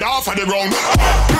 head off of the ground.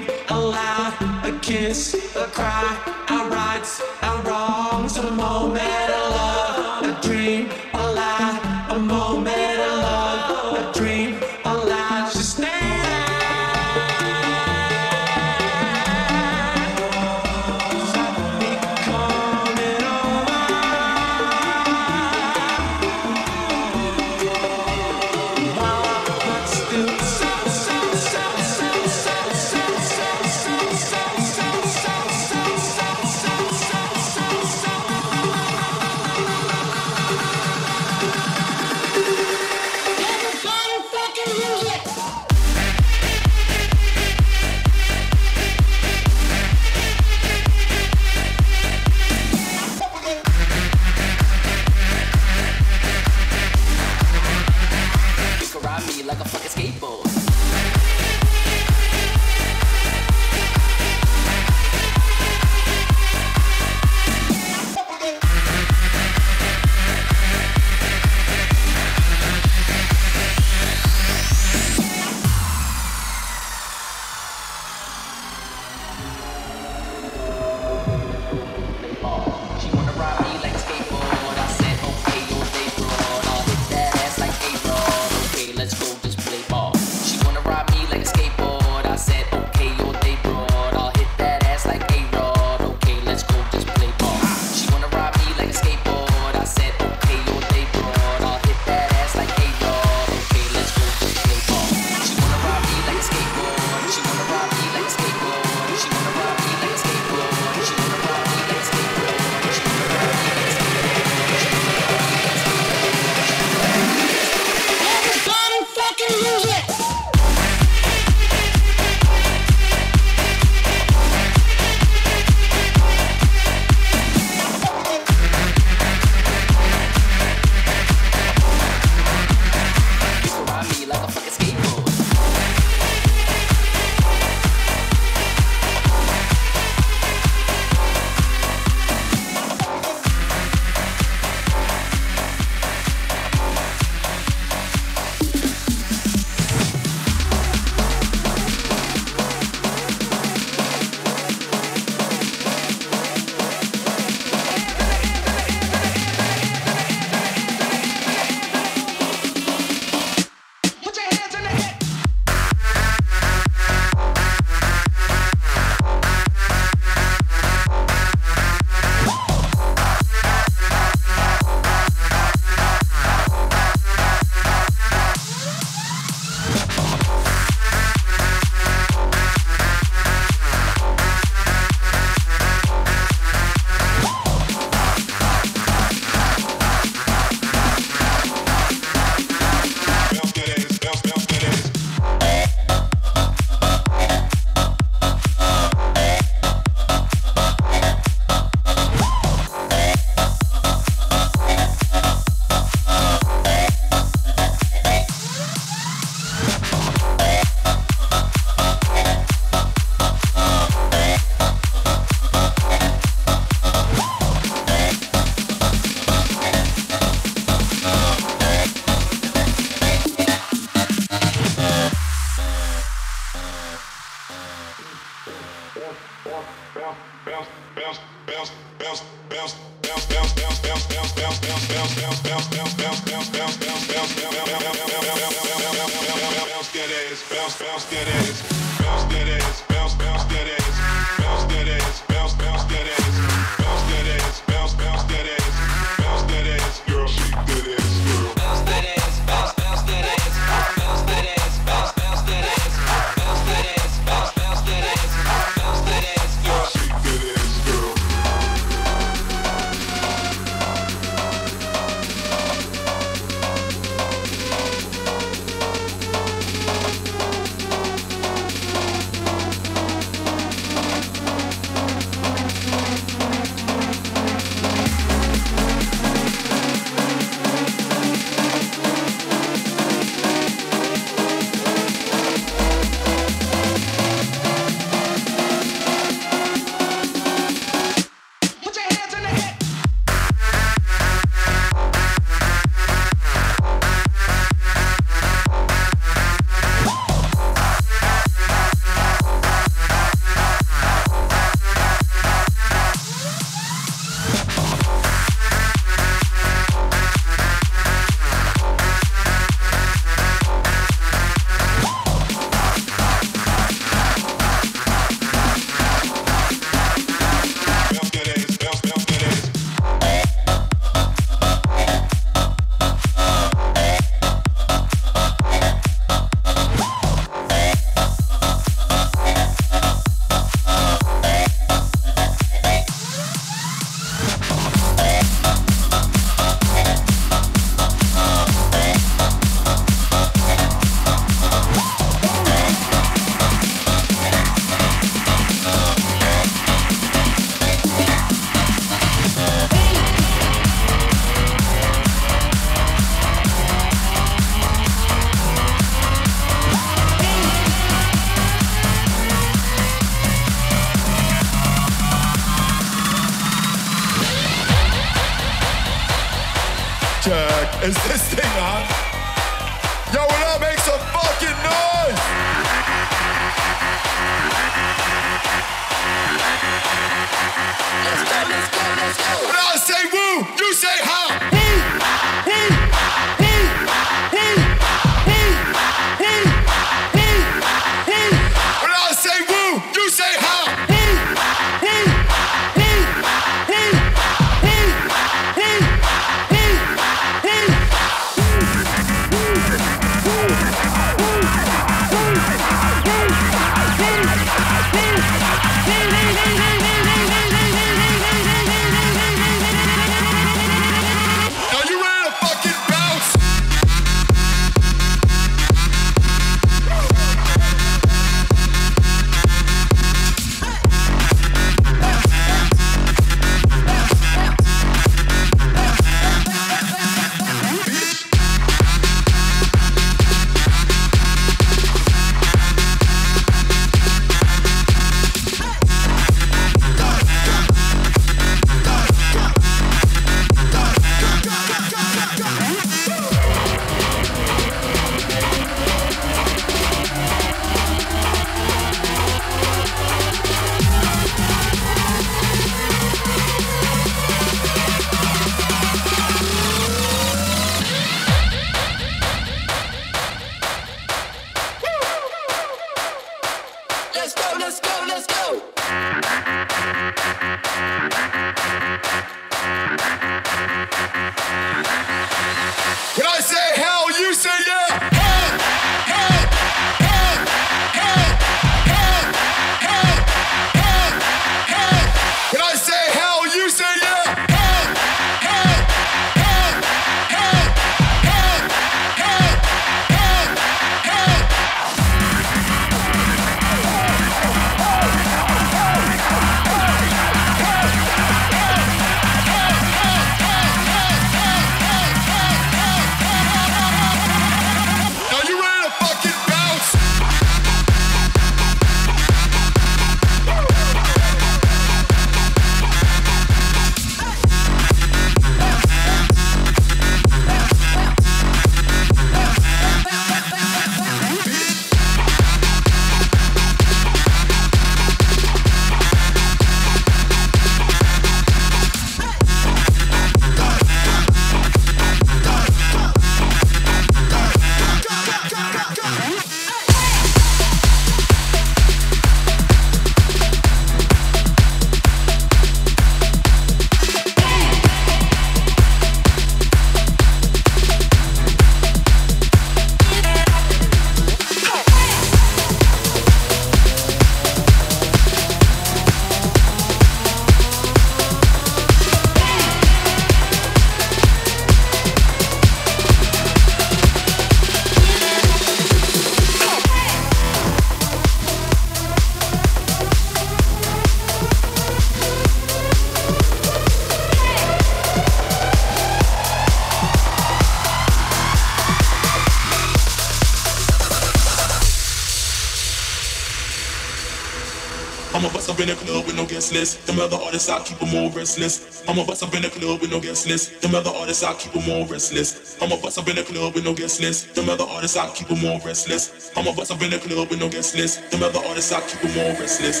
restless. Them other artists, I keep them all restless. I'ma bust up in the club with no guest list. Them other artists, I keep them all restless. I'ma bust up in the club with no guest list. Them other artists, I keep them all restless. I'ma bust up in the club with no guest list. Them other artists, I keep them all restless.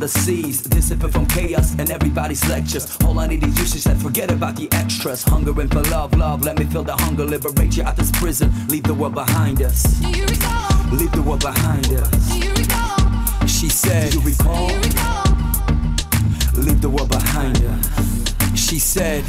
the seas, dissipate from chaos and everybody's lectures. All I need is you. She said, forget about the extras. Hungering for love, love, let me feel the hunger. Liberate you out this prison, leave the world behind us. Leave the world behind us. She said, Do you recall? Leave the world behind us. She said,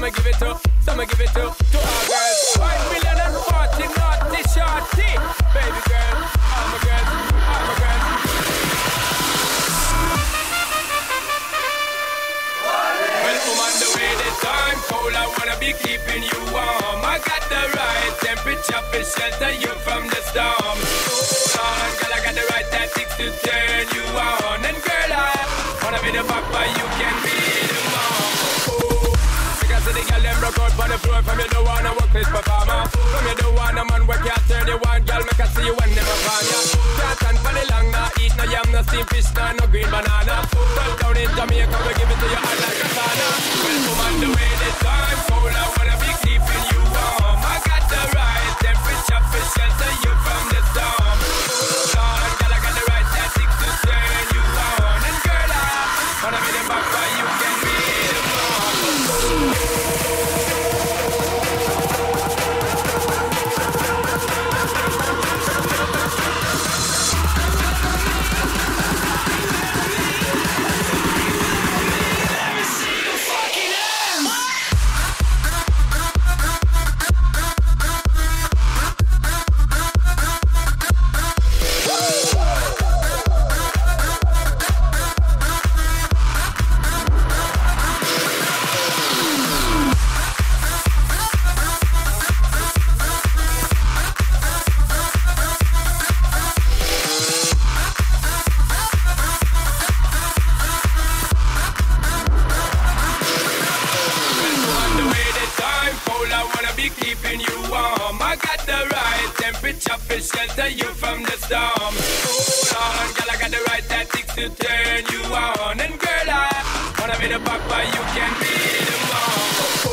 me give it to, so me give it to, to all girls. Five million and forty naughty shorty, baby girl, all my girls, all my girls. Well, I'm the way this cold. I wanna be keeping you warm. I got the right temperature to shelter you from the storm. Hold on, girl, I got the right tactics to turn you on. And girl, I wanna be the papa, you can be the of the girl them broke out on the floor from you don't wanna work this performer. From you don't wanna man work you turn you one girl make I see you when them upon ya. Can't stand for the long, nah eat no yam, no steamed fish, nah no green banana. Well down in Jamaica we give it to you hot like a sauna. Well come on the way this time, cold I wanna be shelter you from the storm. Hold on, girl, I got the right tactics to turn you on. And girl, I wanna be the papa, you can be the mom.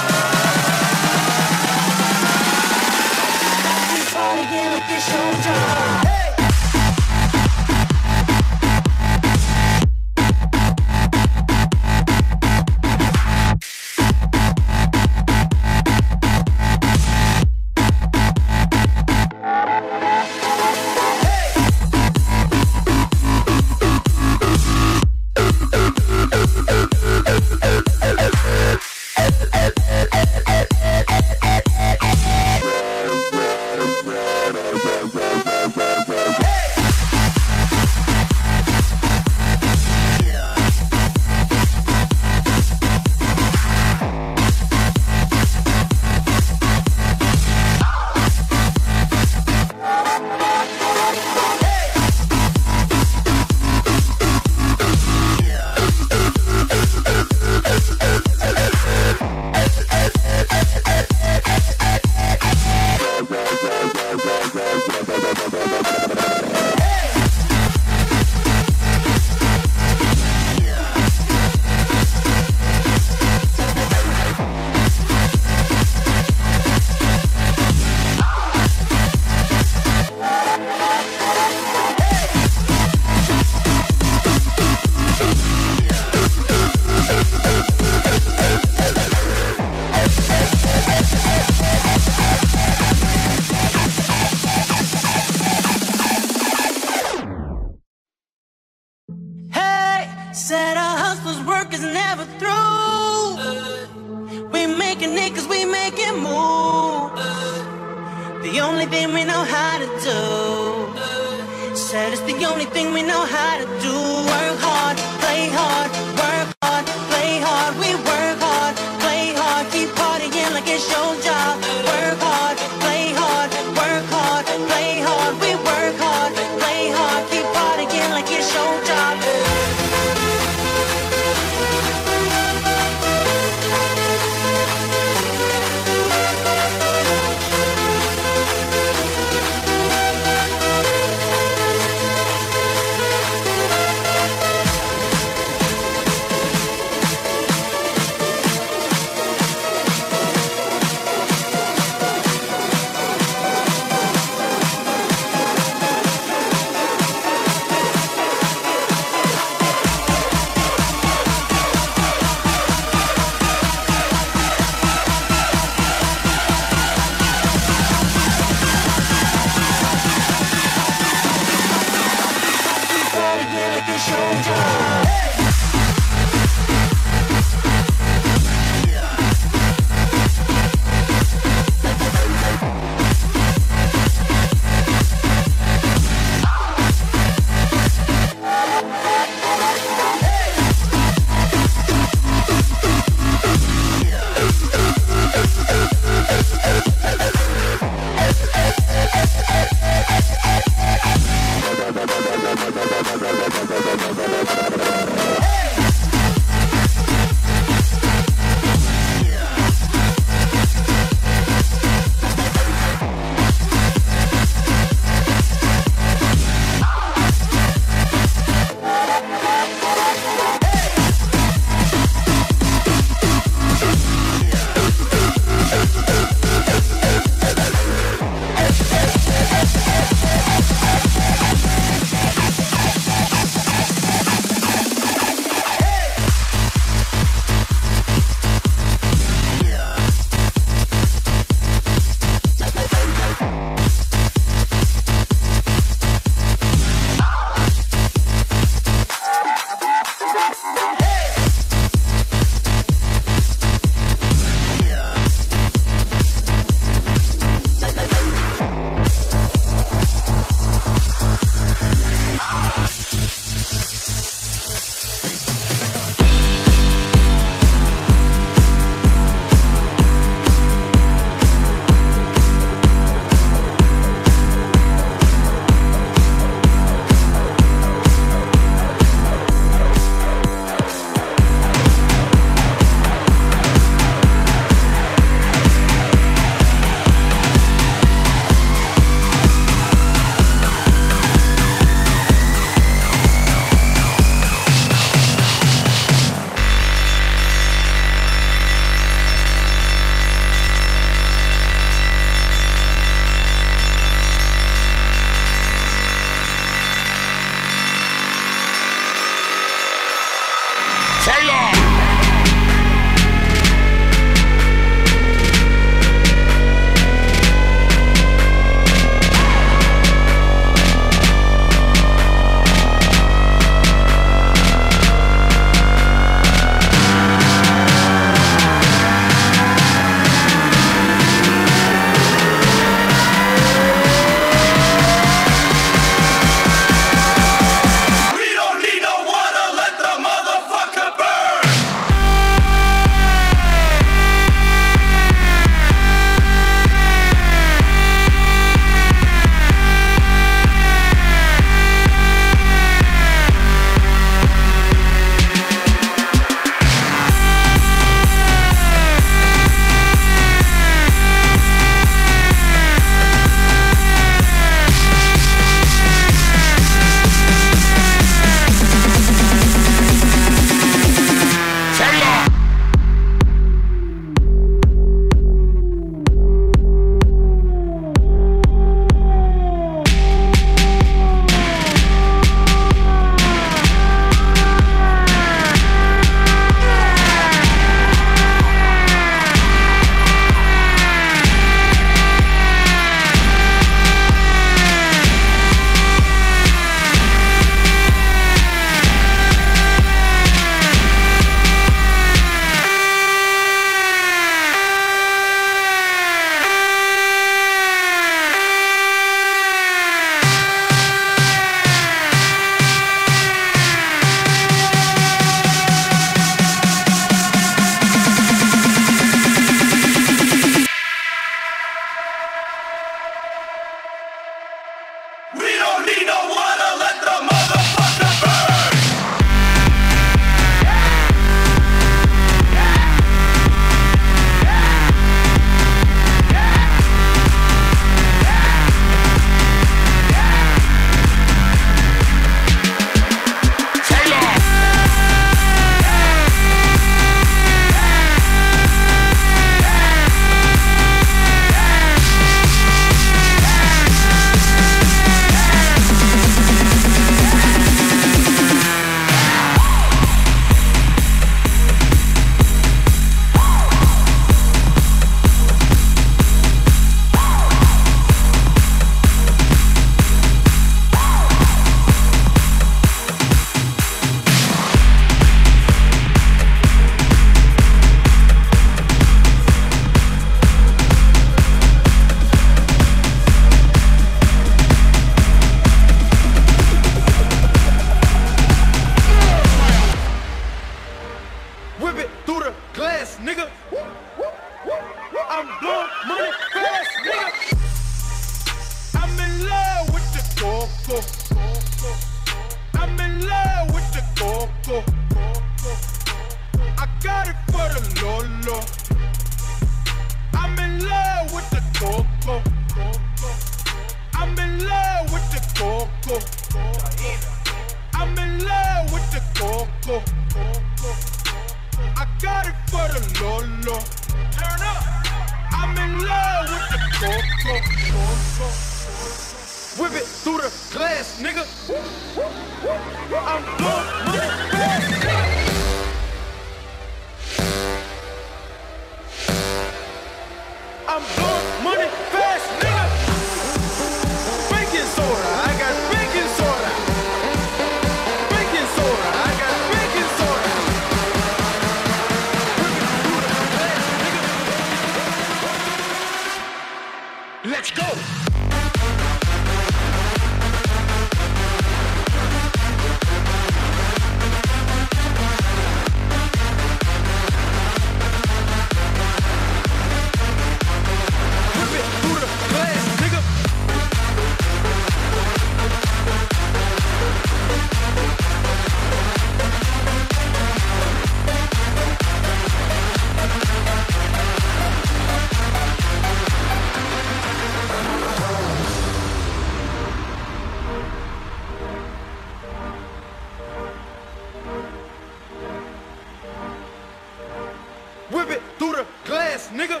Nigga.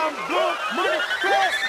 I'm blowing money fast,